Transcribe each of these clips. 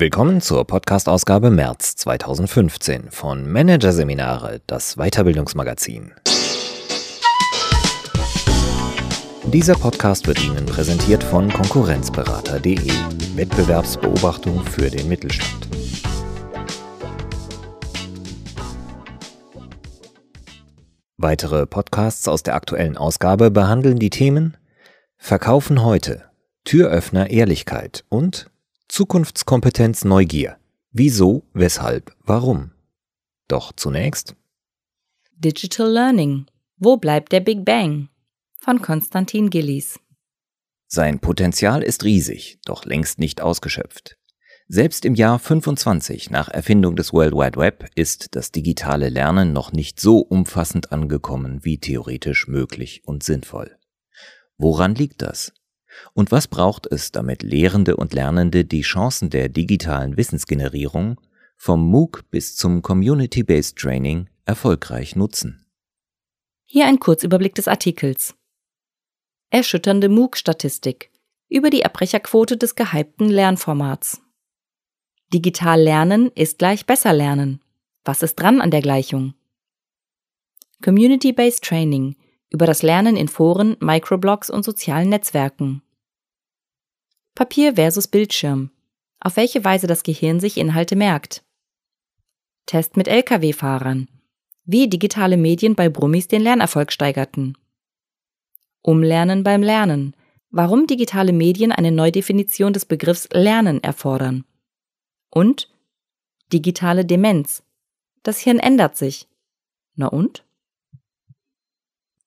Willkommen zur Podcast-Ausgabe März 2015 von Managerseminare, das Weiterbildungsmagazin. Dieser Podcast wird Ihnen präsentiert von Konkurrenzberater.de, Wettbewerbsbeobachtung für den Mittelstand. Weitere Podcasts aus der aktuellen Ausgabe behandeln die Themen Verkaufen heute, Türöffner Ehrlichkeit und Zukunftskompetenz Neugier. Wieso, weshalb, warum? Doch zunächst Digital Learning. Wo bleibt der Big Bang? von Konstantin Gillies. Sein Potenzial ist riesig, doch längst nicht ausgeschöpft. Selbst im Jahr 25 nach Erfindung des World Wide Web ist das digitale Lernen noch nicht so umfassend angekommen wie theoretisch möglich und sinnvoll. Woran liegt das? Und was braucht es, damit Lehrende und Lernende die Chancen der digitalen Wissensgenerierung vom MOOC bis zum Community-Based Training erfolgreich nutzen? Hier ein Kurzüberblick des Artikels. Erschütternde MOOC-Statistik über die Abbrecherquote des gehypten Lernformats. Digital lernen ist gleich besser lernen. Was ist dran an der Gleichung? Community-Based Training über das Lernen in Foren, Microblogs und sozialen Netzwerken. Papier versus Bildschirm. Auf welche Weise das Gehirn sich Inhalte merkt. Test mit Lkw-Fahrern. Wie digitale Medien bei Brummis den Lernerfolg steigerten. Umlernen beim Lernen. Warum digitale Medien eine Neudefinition des Begriffs Lernen erfordern. Und digitale Demenz. Das Hirn ändert sich. Na und?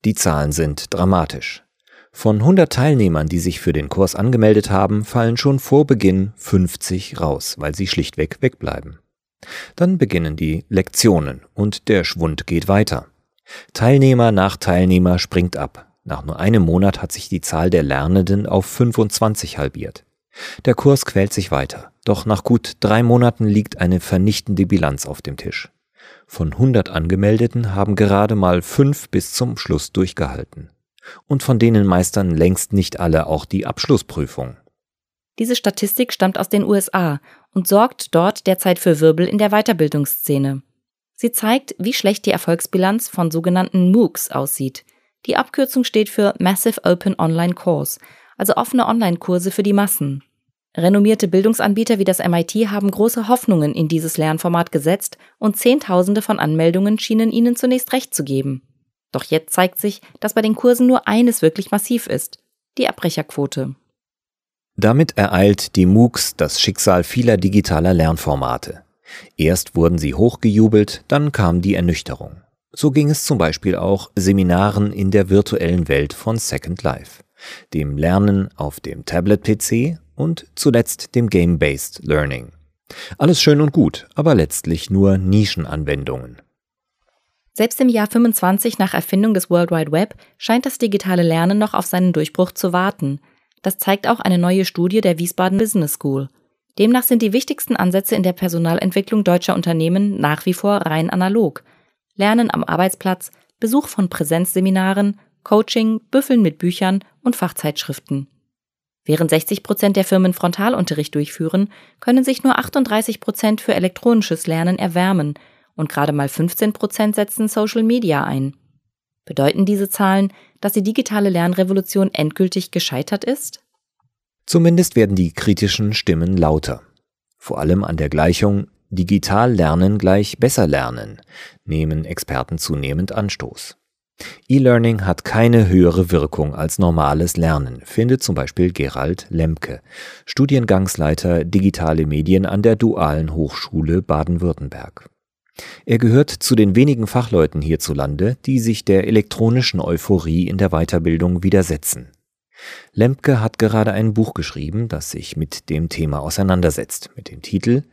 Die Zahlen sind dramatisch. Von 100 Teilnehmern, die sich für den Kurs angemeldet haben, fallen schon vor Beginn 50 raus, weil sie schlichtweg wegbleiben. Dann beginnen die Lektionen und der Schwund geht weiter. Teilnehmer nach Teilnehmer springt ab. Nach nur einem Monat hat sich die Zahl der Lernenden auf 25 halbiert. Der Kurs quält sich weiter, doch nach gut drei Monaten liegt eine vernichtende Bilanz auf dem Tisch. Von 100 Angemeldeten haben gerade mal fünf bis zum Schluss durchgehalten. Und von denen meistern längst nicht alle auch die Abschlussprüfung. Diese Statistik stammt aus den USA und sorgt dort derzeit für Wirbel in der Weiterbildungsszene. Sie zeigt, wie schlecht die Erfolgsbilanz von sogenannten MOOCs aussieht. Die Abkürzung steht für Massive Open Online Course, also offene Online-Kurse für die Massen. Renommierte Bildungsanbieter wie das MIT haben große Hoffnungen in dieses Lernformat gesetzt und Zehntausende von Anmeldungen schienen ihnen zunächst recht zu geben. Doch jetzt zeigt sich, dass bei den Kursen nur eines wirklich massiv ist, die Abbrecherquote. Damit ereilt die MOOCs das Schicksal vieler digitaler Lernformate. Erst wurden sie hochgejubelt, dann kam die Ernüchterung. So ging es zum Beispiel auch Seminaren in der virtuellen Welt von Second Life, dem Lernen auf dem Tablet-PC und zuletzt dem Game-Based Learning. Alles schön und gut, aber letztlich nur Nischenanwendungen. Selbst im Jahr 25 nach Erfindung des World Wide Web scheint das digitale Lernen noch auf seinen Durchbruch zu warten. Das zeigt auch eine neue Studie der Wiesbaden Business School. Demnach sind die wichtigsten Ansätze in der Personalentwicklung deutscher Unternehmen nach wie vor rein analog. Lernen am Arbeitsplatz, Besuch von Präsenzseminaren, Coaching, Büffeln mit Büchern und Fachzeitschriften. Während 60 Prozent der Firmen Frontalunterricht durchführen, können sich nur 38 Prozent für elektronisches Lernen erwärmen und gerade mal 15 Prozent setzen Social Media ein. Bedeuten diese Zahlen, dass die digitale Lernrevolution endgültig gescheitert ist? Zumindest werden die kritischen Stimmen lauter. Vor allem an der Gleichung Digital lernen gleich besser lernen nehmen Experten zunehmend Anstoß. E-Learning hat keine höhere Wirkung als normales Lernen, findet zum Beispiel Gerald Lemke, Studiengangsleiter Digitale Medien an der Dualen Hochschule Baden-Württemberg. Er gehört zu den wenigen Fachleuten hierzulande, die sich der elektronischen Euphorie in der Weiterbildung widersetzen. Lemke hat gerade ein Buch geschrieben, das sich mit dem Thema auseinandersetzt, mit dem Titel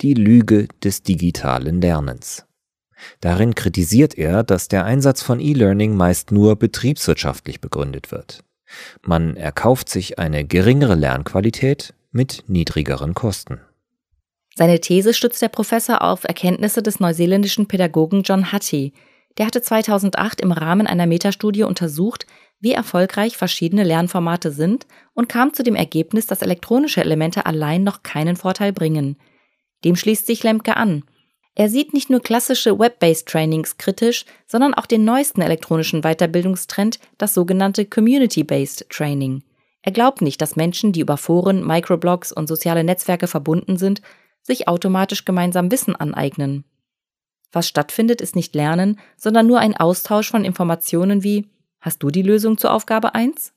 Die Lüge des digitalen Lernens. Darin kritisiert er, dass der Einsatz von E-Learning meist nur betriebswirtschaftlich begründet wird. Man erkauft sich eine geringere Lernqualität mit niedrigeren Kosten. Seine These stützt der Professor auf Erkenntnisse des neuseeländischen Pädagogen John Hattie. Der hatte 2008 im Rahmen einer Metastudie untersucht, wie erfolgreich verschiedene Lernformate sind und kam zu dem Ergebnis, dass elektronische Elemente allein noch keinen Vorteil bringen. Dem schließt sich Lemke an. Er sieht nicht nur klassische Web-based Trainings kritisch, sondern auch den neuesten elektronischen Weiterbildungstrend, das sogenannte Community-based Training. Er glaubt nicht, dass Menschen, die über Foren, Microblogs und soziale Netzwerke verbunden sind, sich automatisch gemeinsam Wissen aneignen. Was stattfindet, ist nicht Lernen, sondern nur ein Austausch von Informationen wie Hast du die Lösung zur Aufgabe 1?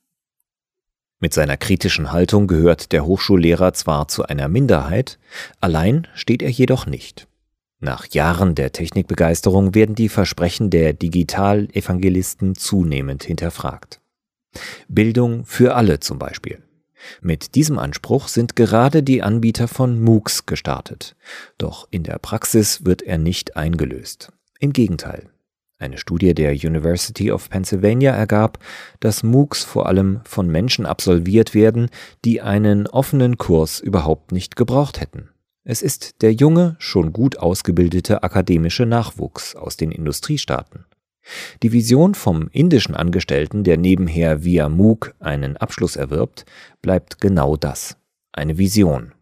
Mit seiner kritischen Haltung gehört der Hochschullehrer zwar zu einer Minderheit, allein steht er jedoch nicht. Nach Jahren der Technikbegeisterung werden die Versprechen der Digital-Evangelisten zunehmend hinterfragt. Bildung für alle zum Beispiel. Mit diesem Anspruch sind gerade die Anbieter von MOOCs gestartet. Doch in der Praxis wird er nicht eingelöst. Im Gegenteil. Eine Studie der University of Pennsylvania ergab, dass MOOCs vor allem von Menschen absolviert werden, die einen offenen Kurs überhaupt nicht gebraucht hätten. Es ist der junge, schon gut ausgebildete akademische Nachwuchs aus den Industriestaaten. Die Vision vom indischen Angestellten, der nebenher via MOOC einen Abschluss erwirbt, bleibt genau das, eine Vision.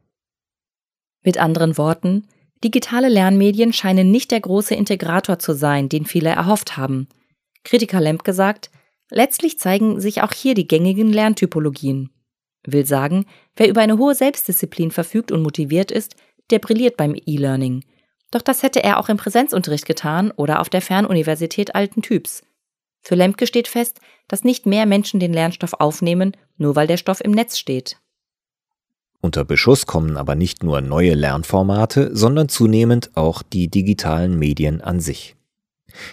Mit anderen Worten, digitale Lernmedien scheinen nicht der große Integrator zu sein, den viele erhofft haben. Kritiker Lemp gesagt, letztlich zeigen sich auch hier die gängigen Lerntypologien. Will sagen, wer über eine hohe Selbstdisziplin verfügt und motiviert ist, der brilliert beim E-Learning. Doch das hätte er auch im Präsenzunterricht getan oder auf der Fernuniversität alten Typs. Für Lemke steht fest, dass nicht mehr Menschen den Lernstoff aufnehmen, nur weil der Stoff im Netz steht. Unter Beschuss kommen aber nicht nur neue Lernformate, sondern zunehmend auch die digitalen Medien an sich.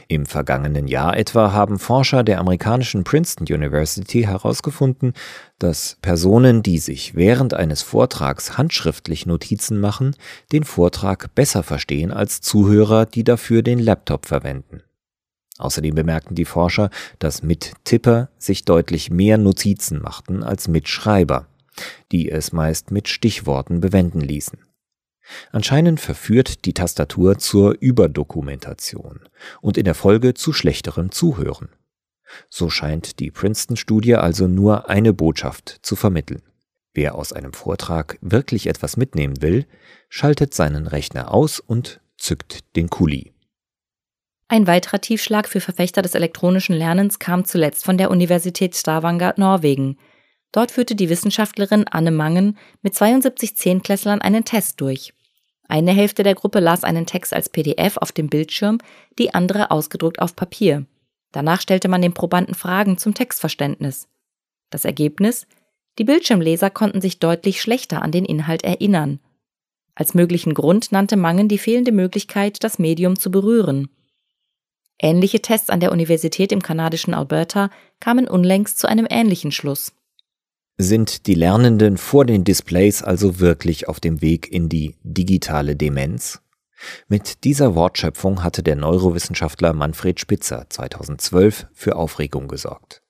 Im vergangenen Jahr etwa haben Forscher der amerikanischen Princeton University herausgefunden, dass Personen, die sich während eines Vortrags handschriftlich Notizen machen, den Vortrag besser verstehen als Zuhörer, die dafür den Laptop verwenden. Außerdem bemerkten die Forscher, dass Mittipper sich deutlich mehr Notizen machten als Mitschreiber, die es meist mit Stichworten bewenden ließen. Anscheinend verführt die Tastatur zur Überdokumentation und in der Folge zu schlechterem Zuhören. So scheint die Princeton-Studie also nur eine Botschaft zu vermitteln. Wer aus einem Vortrag wirklich etwas mitnehmen will, schaltet seinen Rechner aus und zückt den Kuli. Ein weiterer Tiefschlag für Verfechter des elektronischen Lernens kam zuletzt von der Universität Stavanger, Norwegen. Dort führte die Wissenschaftlerin Anne Mangen mit 72 Zehnklässlern einen Test durch. Eine Hälfte der Gruppe las einen Text als PDF auf dem Bildschirm, die andere ausgedruckt auf Papier. Danach stellte man den Probanden Fragen zum Textverständnis. Das Ergebnis? Die Bildschirmleser konnten sich deutlich schlechter an den Inhalt erinnern. Als möglichen Grund nannte Mangen die fehlende Möglichkeit, das Medium zu berühren. Ähnliche Tests an der Universität im kanadischen Alberta kamen unlängst zu einem ähnlichen Schluss. Sind die Lernenden vor den Displays also wirklich auf dem Weg in die digitale Demenz? Mit dieser Wortschöpfung hatte der Neurowissenschaftler Manfred Spitzer 2012 für Aufregung gesorgt.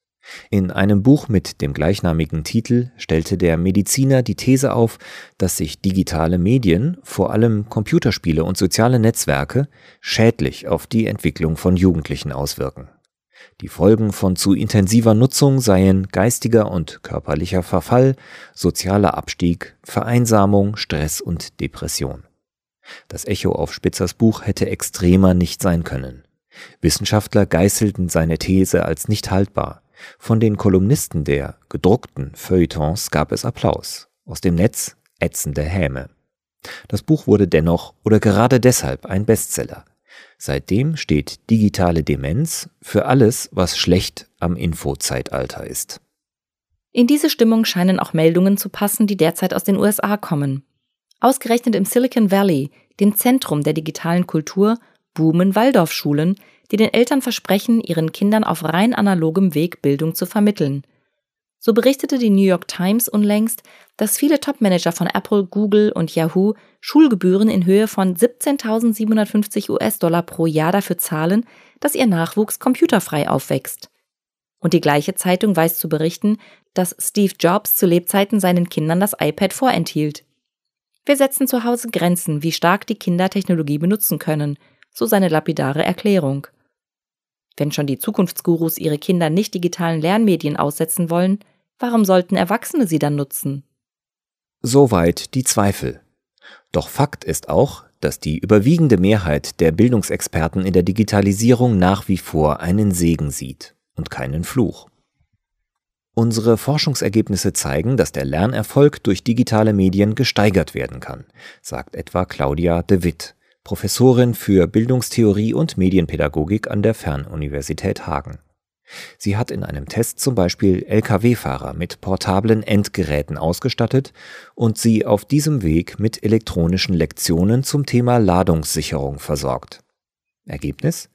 In einem Buch mit dem gleichnamigen Titel stellte der Mediziner die These auf, dass sich digitale Medien, vor allem Computerspiele und soziale Netzwerke, schädlich auf die Entwicklung von Jugendlichen auswirken. Die Folgen von zu intensiver Nutzung seien geistiger und körperlicher Verfall, sozialer Abstieg, Vereinsamung, Stress und Depression. Das Echo auf Spitzers Buch hätte extremer nicht sein können. Wissenschaftler geißelten seine These als nicht haltbar. Von den Kolumnisten der gedruckten Feuilletons gab es Applaus. Aus dem Netz ätzende Häme. Das Buch wurde dennoch oder gerade deshalb ein Bestseller. Seitdem steht digitale Demenz für alles, was schlecht am Infozeitalter ist. In diese Stimmung scheinen auch Meldungen zu passen, die derzeit aus den USA kommen. Ausgerechnet im Silicon Valley, dem Zentrum der digitalen Kultur, boomen Waldorfschulen, die den Eltern versprechen, ihren Kindern auf rein analogem Weg Bildung zu vermitteln – so berichtete die New York Times unlängst, dass viele Topmanager von Apple, Google und Yahoo Schulgebühren in Höhe von 17.750 US-Dollar pro Jahr dafür zahlen, dass ihr Nachwuchs computerfrei aufwächst. Und die gleiche Zeitung weiß zu berichten, dass Steve Jobs zu Lebzeiten seinen Kindern das iPad vorenthielt. Wir setzen zu Hause Grenzen, wie stark die Kinder Technologie benutzen können, so seine lapidare Erklärung. Wenn schon die Zukunftsgurus ihre Kinder nicht digitalen Lernmedien aussetzen wollen, warum sollten Erwachsene sie dann nutzen? Soweit die Zweifel. Doch Fakt ist auch, dass die überwiegende Mehrheit der Bildungsexperten in der Digitalisierung nach wie vor einen Segen sieht und keinen Fluch. Unsere Forschungsergebnisse zeigen, dass der Lernerfolg durch digitale Medien gesteigert werden kann, sagt etwa Claudia de Witt, Professorin für Bildungstheorie und Medienpädagogik an der Fernuniversität Hagen. Sie hat in einem Test zum Beispiel Lkw-Fahrer mit portablen Endgeräten ausgestattet und sie auf diesem Weg mit elektronischen Lektionen zum Thema Ladungssicherung versorgt. Ergebnis?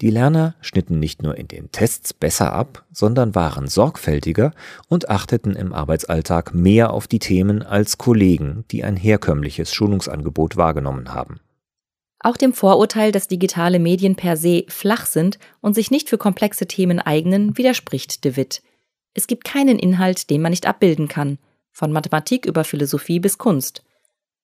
Die Lerner schnitten nicht nur in den Tests besser ab, sondern waren sorgfältiger und achteten im Arbeitsalltag mehr auf die Themen als Kollegen, die ein herkömmliches Schulungsangebot wahrgenommen haben. Auch dem Vorurteil, dass digitale Medien per se flach sind und sich nicht für komplexe Themen eignen, widerspricht de Witt. Es gibt keinen Inhalt, den man nicht abbilden kann, von Mathematik über Philosophie bis Kunst.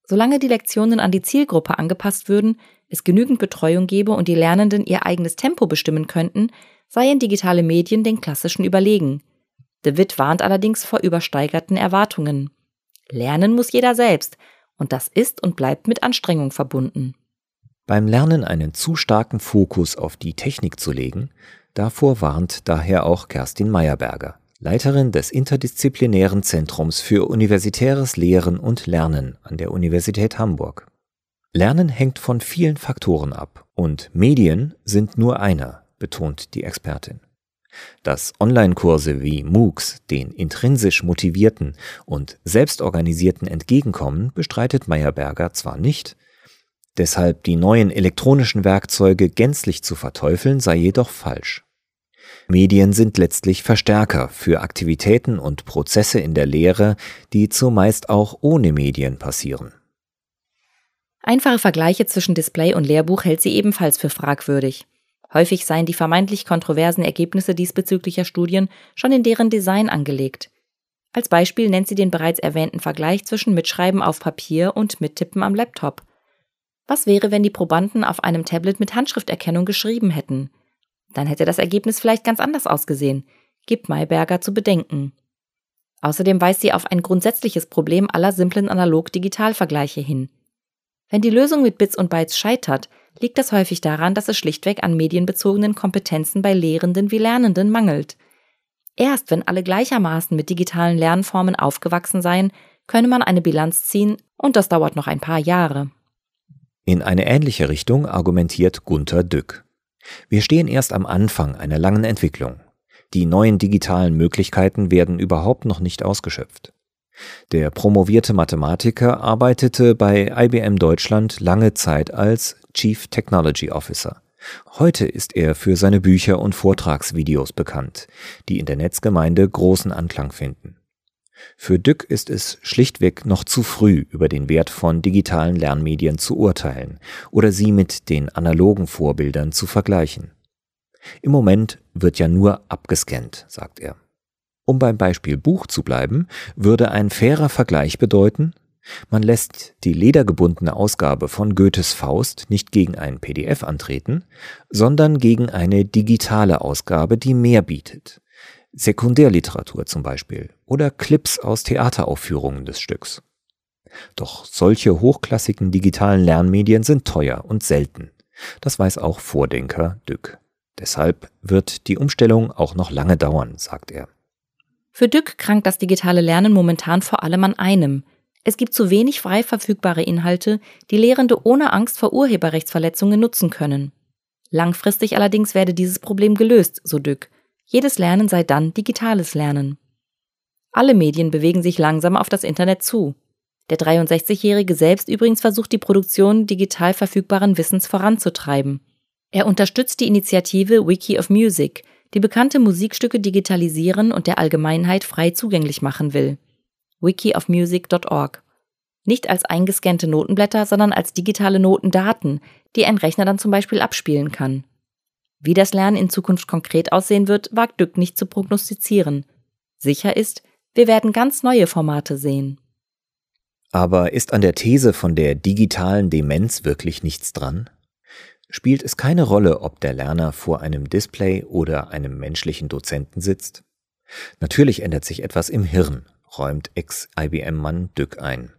Solange die Lektionen an die Zielgruppe angepasst würden, es genügend Betreuung gebe und die Lernenden ihr eigenes Tempo bestimmen könnten, seien digitale Medien den klassischen überlegen. De Witt warnt allerdings vor übersteigerten Erwartungen. Lernen muss jeder selbst, und das ist und bleibt mit Anstrengung verbunden. Beim Lernen einen zu starken Fokus auf die Technik zu legen, davor warnt daher auch Kerstin Meyerberger, Leiterin des interdisziplinären Zentrums für universitäres Lehren und Lernen an der Universität Hamburg. Lernen hängt von vielen Faktoren ab und Medien sind nur einer, betont die Expertin. Dass Online-Kurse wie MOOCs den intrinsisch motivierten und selbstorganisierten entgegenkommen, bestreitet Meyerberger zwar nicht, Deshalb die neuen elektronischen Werkzeuge gänzlich zu verteufeln, sei jedoch falsch. Medien sind letztlich Verstärker für Aktivitäten und Prozesse in der Lehre, die zumeist auch ohne Medien passieren. Einfache Vergleiche zwischen Display und Lehrbuch hält sie ebenfalls für fragwürdig. Häufig seien die vermeintlich kontroversen Ergebnisse diesbezüglicher Studien schon in deren Design angelegt. Als Beispiel nennt sie den bereits erwähnten Vergleich zwischen Mitschreiben auf Papier und Mittippen am Laptop. Was wäre, wenn die Probanden auf einem Tablet mit Handschrifterkennung geschrieben hätten? Dann hätte das Ergebnis vielleicht ganz anders ausgesehen, gibt Mayberger zu bedenken. Außerdem weist sie auf ein grundsätzliches Problem aller simplen Analog-Digital-Vergleiche hin. Wenn die Lösung mit Bits und Bytes scheitert, liegt das häufig daran, dass es schlichtweg an medienbezogenen Kompetenzen bei Lehrenden wie Lernenden mangelt. Erst wenn alle gleichermaßen mit digitalen Lernformen aufgewachsen seien, könne man eine Bilanz ziehen, und das dauert noch ein paar Jahre. In eine ähnliche Richtung argumentiert Gunther Dück. Wir stehen erst am Anfang einer langen Entwicklung. Die neuen digitalen Möglichkeiten werden überhaupt noch nicht ausgeschöpft. Der promovierte Mathematiker arbeitete bei IBM Deutschland lange Zeit als Chief Technology Officer. Heute ist er für seine Bücher und Vortragsvideos bekannt, die in der Netzgemeinde großen Anklang finden. Für Dück ist es schlichtweg noch zu früh, über den Wert von digitalen Lernmedien zu urteilen oder sie mit den analogen Vorbildern zu vergleichen. Im Moment wird ja nur abgescannt, sagt er. Um beim Beispiel Buch zu bleiben, würde ein fairer Vergleich bedeuten, man lässt die ledergebundene Ausgabe von Goethes Faust nicht gegen ein PDF antreten, sondern gegen eine digitale Ausgabe, die mehr bietet, Sekundärliteratur zum Beispiel oder Clips aus Theateraufführungen des Stücks. Doch solche hochklassigen digitalen Lernmedien sind teuer und selten. Das weiß auch Vordenker Dück. Deshalb wird die Umstellung auch noch lange dauern, sagt er. Für Dück krankt das digitale Lernen momentan vor allem an einem. Es gibt zu wenig frei verfügbare Inhalte, die Lehrende ohne Angst vor Urheberrechtsverletzungen nutzen können. Langfristig allerdings werde dieses Problem gelöst, so Dück, jedes Lernen sei dann digitales Lernen. Alle Medien bewegen sich langsam auf das Internet zu. Der 63-Jährige selbst übrigens versucht die Produktion digital verfügbaren Wissens voranzutreiben. Er unterstützt die Initiative Wiki of Music, die bekannte Musikstücke digitalisieren und der Allgemeinheit frei zugänglich machen will. wikiofmusic.org. Nicht als eingescannte Notenblätter, sondern als digitale Notendaten, die ein Rechner dann zum Beispiel abspielen kann. Wie das Lernen in Zukunft konkret aussehen wird, wagt Dück nicht zu prognostizieren. Sicher ist, wir werden ganz neue Formate sehen. Aber ist an der These von der digitalen Demenz wirklich nichts dran? Spielt es keine Rolle, ob der Lerner vor einem Display oder einem menschlichen Dozenten sitzt? Natürlich ändert sich etwas im Hirn, räumt Ex-IBM-Mann Dück ein.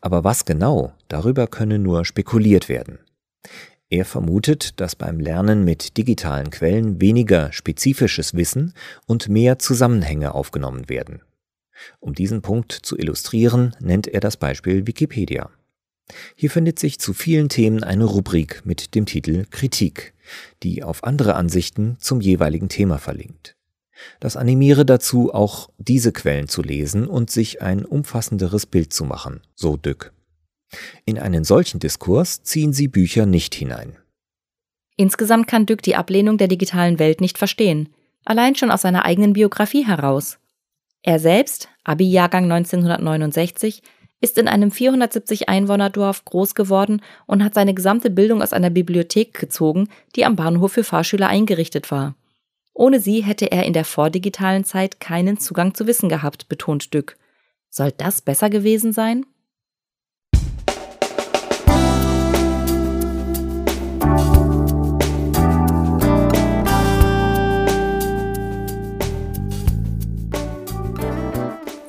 Aber was genau, darüber könne nur spekuliert werden. Er vermutet, dass beim Lernen mit digitalen Quellen weniger spezifisches Wissen und mehr Zusammenhänge aufgenommen werden. Um diesen Punkt zu illustrieren, nennt er das Beispiel Wikipedia. Hier findet sich zu vielen Themen eine Rubrik mit dem Titel Kritik, die auf andere Ansichten zum jeweiligen Thema verlinkt. Das animiere dazu, auch diese Quellen zu lesen und sich ein umfassenderes Bild zu machen, so Dück. In einen solchen Diskurs ziehen sie Bücher nicht hinein. Insgesamt kann Dück die Ablehnung der digitalen Welt nicht verstehen, allein schon aus seiner eigenen Biografie heraus. Er selbst, Abi-Jahrgang 1969, ist in einem 470 Einwohnerdorf groß geworden und hat seine gesamte Bildung aus einer Bibliothek gezogen, die am Bahnhof für Fahrschüler eingerichtet war. Ohne sie hätte er in der vordigitalen Zeit keinen Zugang zu Wissen gehabt, betont Dück. Soll das besser gewesen sein?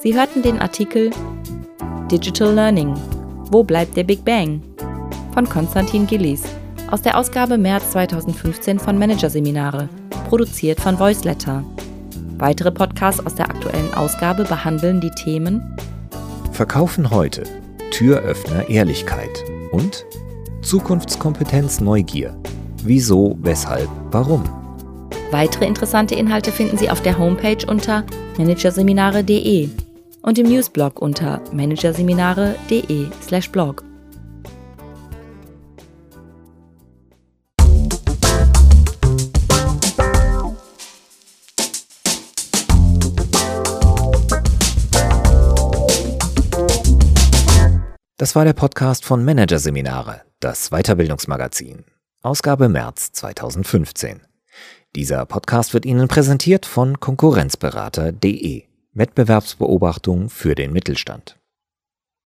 Sie hörten den Artikel Digital Learning. Wo bleibt der Big Bang? Von Konstantin Gillies aus der Ausgabe März 2015 von Managerseminare, produziert von Voiceletter. Weitere Podcasts aus der aktuellen Ausgabe behandeln die Themen Verkaufen heute, Türöffner Ehrlichkeit und Zukunftskompetenz Neugier. Wieso, weshalb, warum? Weitere interessante Inhalte finden Sie auf der Homepage unter managerseminare.de und im Newsblog unter managerseminare.de/blog. Das war der Podcast von Managerseminare, das Weiterbildungsmagazin. Ausgabe März 2015. Dieser Podcast wird Ihnen präsentiert von Konkurrenzberater.de. Wettbewerbsbeobachtung für den Mittelstand.